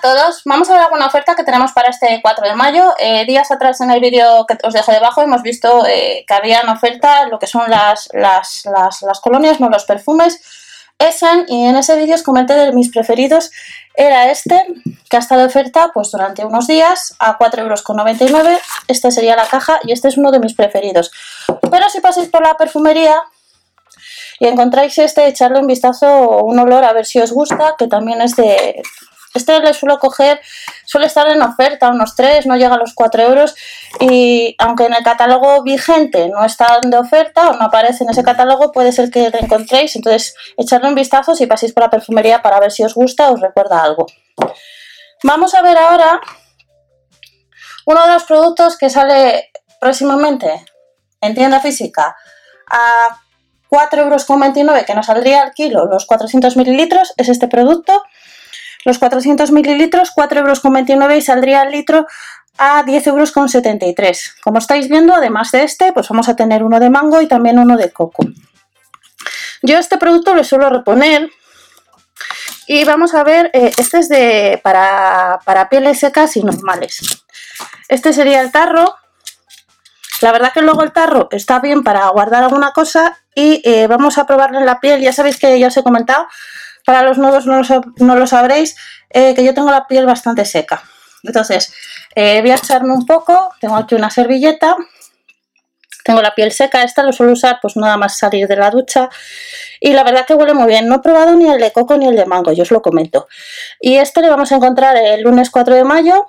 Todos, vamos a ver alguna oferta que tenemos para este 4 de mayo. Eh, días atrás en el vídeo que os dejo debajo hemos visto eh, que había en oferta lo que son las, las, las, colonias, no los perfumes. Essen, y en ese vídeo os comenté de mis preferidos era este, que ha estado de oferta pues durante unos días a 4,99 euros. Esta sería la caja y este es uno de mis preferidos. Pero si pasáis por la perfumería y encontráis este, echarle un vistazo o un olor a ver si os gusta, que también es de este le suelo coger, suele estar en oferta, unos 3, no llega a los 4 euros. Y aunque en el catálogo vigente no está de oferta o no aparece en ese catálogo, puede ser que lo encontréis. Entonces, echarle un vistazo si paséis por la perfumería para ver si os gusta o os recuerda algo. Vamos a ver ahora uno de los productos que sale próximamente en tienda física a 4,29 euros que nos saldría al kilo los 400 mililitros es este producto los 400 mililitros, 4,29 euros y saldría el litro a 10,73 euros. Como estáis viendo, además de este, pues vamos a tener uno de mango y también uno de coco. Yo este producto lo suelo reponer y vamos a ver, eh, este es de para, pieles secas y normales. Este sería el tarro. La verdad que luego el tarro está bien para guardar alguna cosa y eh, vamos a probarlo en la piel. Ya sabéis que ya os he comentado para los nuevos no lo, sabréis, eh, que yo tengo la piel bastante seca. Entonces, eh, voy a echarme un poco, tengo aquí una servilleta, tengo la piel seca, esta lo suelo usar pues nada más salir de la ducha y la verdad que huele muy bien, no he probado ni el de coco ni el de mango, yo os lo comento. Y este le vamos a encontrar el lunes 4 de mayo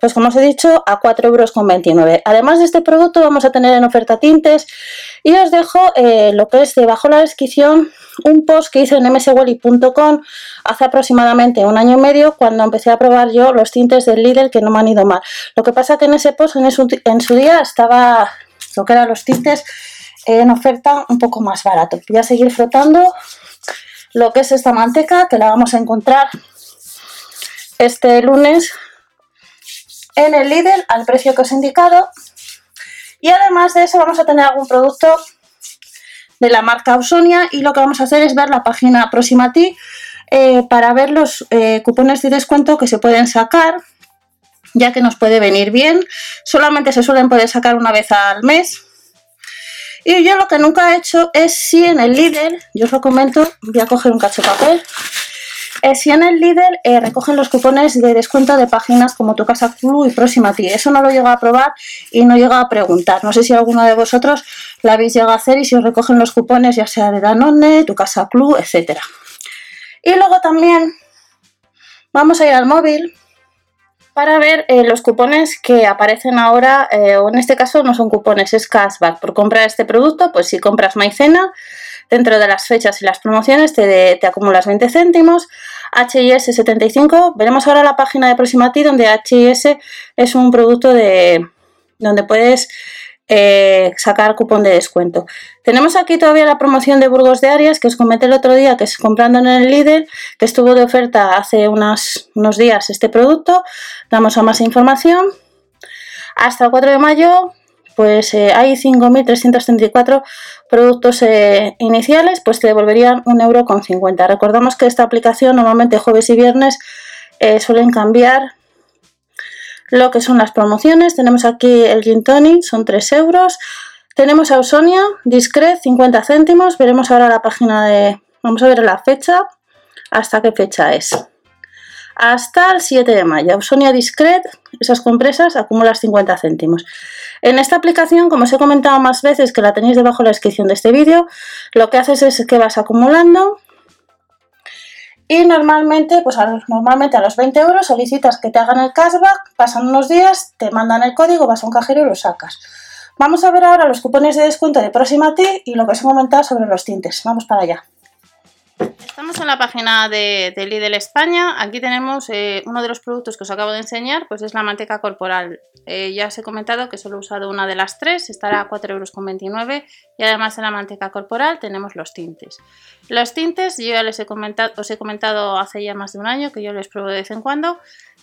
pues como os he dicho, a 4,29 euros. Además de este producto vamos a tener en oferta tintes y os dejo eh, lo que es debajo de la descripción un post que hice en mswally.com hace aproximadamente un año y medio cuando empecé a probar yo los tintes del Lidl que no me han ido mal. Lo que pasa que en ese post en, su, día estaba lo que eran los tintes en oferta un poco más barato. Voy a seguir frotando lo que es esta manteca que la vamos a encontrar este lunes en el Lidl al precio que os he indicado. Y además de eso vamos a tener algún producto de la marca Ausonia y lo que vamos a hacer es ver la página próxima a ti eh, para ver los eh, cupones de descuento que se pueden sacar ya que nos puede venir bien. Solamente se suelen poder sacar una vez al mes. Y yo lo que nunca he hecho es si en el Lidl, yo os lo comento, voy a coger un cacho de papel, si en el líder eh, recogen los cupones de descuento de páginas como Tu Casa Club y Próxima a ti. Eso no lo llego a probar y no llego a preguntar. No sé si alguno de vosotros lo habéis llegado a hacer y si os recogen los cupones ya sea de Danone, Tu Casa Club, etcétera. Y luego también vamos a ir al móvil para ver eh, los cupones que aparecen ahora, o en este caso no son cupones, es cashback. Por comprar este producto, pues si compras maicena, dentro de las fechas y las promociones te, acumulas 20 céntimos. HIS 75, veremos ahora la página de Proximati donde HIS es un producto de donde puedes eh, sacar cupón de descuento. Tenemos aquí todavía la promoción de Burgos de Arias que os comenté el otro día que es comprando en el líder que estuvo de oferta hace unos días este producto. Damos a más información. Hasta el 4 de mayo pues eh, hay 5.334 productos eh, iniciales, pues te devolverían un euro con 50. Recordamos que esta aplicación normalmente jueves y viernes suelen cambiar lo que son las promociones. Tenemos aquí el Gin Tonic, son 3 euros. Tenemos Ausonia, Discret, 50 céntimos. Veremos ahora la página de... Vamos a ver la fecha, hasta qué fecha es hasta el 7 de mayo. Sonia Discret, esas compresas, acumulas 50 céntimos. En esta aplicación, como os he comentado más veces, que la tenéis debajo de la descripción de este vídeo, lo que haces es que vas acumulando y normalmente, pues a, normalmente a los 20 euros solicitas que te hagan el cashback, pasan unos días, te mandan el código, vas a un cajero y lo sacas. Vamos a ver ahora los cupones de descuento de Proximati y lo que os he comentado sobre los tintes. Vamos para allá. Estamos en la página de, Lidl España. Aquí tenemos eh, uno de los productos que os acabo de enseñar, pues es la manteca corporal. Eh, ya os he comentado que solo he usado una de las tres, estará a 4,29 euros y además de la manteca corporal tenemos los tintes. Los tintes yo ya les he comentado, os he comentado hace ya más de un año que yo les pruebo de vez en cuando.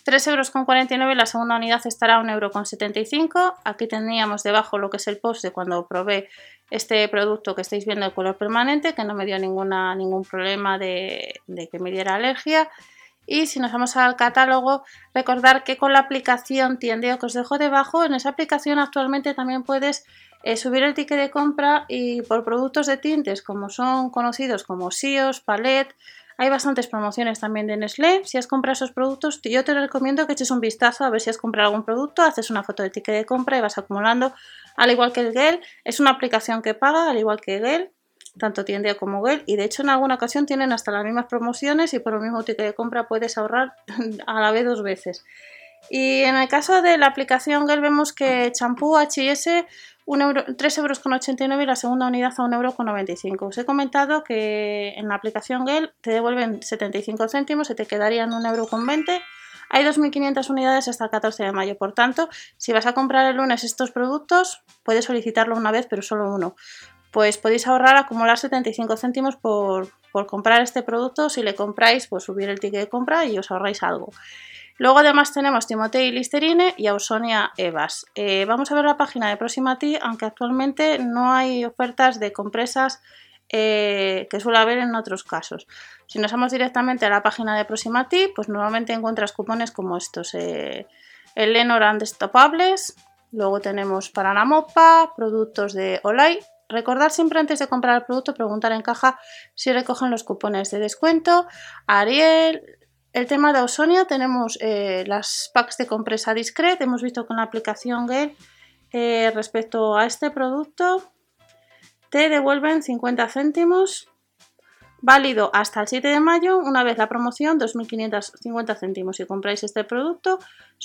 3,49 euros, la segunda unidad estará a 1,75 euros. Aquí teníamos debajo lo que es el post de cuando probé este producto que estáis viendo de color permanente, que no me dio ninguna, ningún problema de, que me diera alergia. Y si nos vamos al catálogo, recordar que con la aplicación Tiendeo que os dejo debajo, en esa aplicación actualmente también puedes eh, subir el ticket de compra y por productos de tintes como son conocidos como Sios, Palette, hay bastantes promociones también de Nestlé. Si has comprado esos productos, yo te recomiendo que eches un vistazo a ver si has comprado algún producto, haces una foto de ticket de compra y vas acumulando. Al igual que el Gel, es una aplicación que paga, al igual que Gel, tanto Tiendea como Gel. Y de hecho, en alguna ocasión tienen hasta las mismas promociones y por el mismo ticket de compra puedes ahorrar a la vez dos veces. Y en el caso de la aplicación Gel vemos que champú HS 3,89 euros y la segunda unidad a 1,95 euros. Os he comentado que en la aplicación Gel te devuelven 75 céntimos, se te quedarían 1,20 euro. Hay 2.500 unidades hasta el 14 de mayo, por tanto, si vas a comprar el lunes estos productos, puedes solicitarlo una vez, pero solo uno. Pues podéis ahorrar, acumular 75 céntimos por, por comprar este producto. Si le compráis, pues subir el ticket de compra y os ahorráis algo. Luego además tenemos Timotei Listerine y Ausonia Evas. Eh, vamos a ver la página de Proxima T, aunque actualmente no hay ofertas de compresas eh, que suele haber en otros casos. Si nos vamos directamente a la página de Proxima T, pues normalmente encuentras cupones como estos. Eh, el Lenor Destopables, luego tenemos para la productos de Olay. Recordar siempre antes de comprar el producto, preguntar en caja si recogen los cupones de descuento. Ariel, el tema de Ausonia tenemos eh, las packs de compresa discret. Hemos visto con la aplicación Gale eh, respecto a este producto te devuelven 50 céntimos válido hasta el 7 de mayo, una vez la promoción 2.550 céntimos si compráis este producto,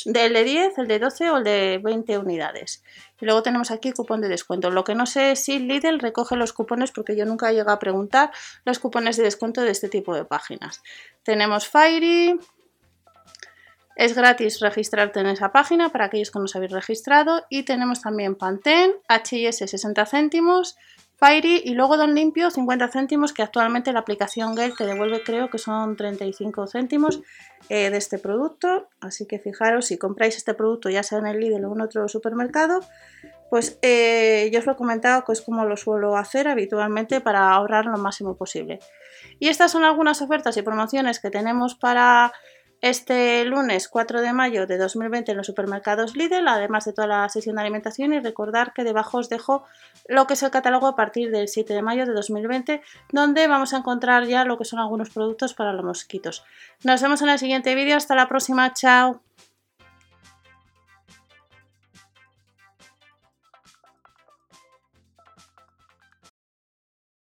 del de 10, el de 12 o el de 20 unidades. Y luego tenemos aquí cupón de descuento. Lo que no sé es si Lidl recoge los cupones porque yo nunca he llegado a preguntar los cupones de descuento de este tipo de páginas. Tenemos Fairy, es gratis registrarte en esa página para aquellos que no os habéis registrado. Y tenemos también Pantene, HIS 60 céntimos, Y luego Don Limpio 50 céntimos que actualmente la aplicación Gale te devuelve creo que son 35 céntimos eh, de este producto. Así que fijaros, si compráis este producto ya sea en el Lidl o en otro supermercado, pues eh, yo os lo he comentado que es como lo suelo hacer habitualmente para ahorrar lo máximo posible. Y estas son algunas ofertas y promociones que tenemos para este lunes 4 de mayo de 2020 en los supermercados Lidl, además de toda la sesión de alimentación y recordar que debajo os dejo lo que es el catálogo a partir del 7 de mayo de 2020, donde vamos a encontrar ya lo que son algunos productos para los mosquitos. Nos vemos en el siguiente vídeo, hasta la próxima, chao.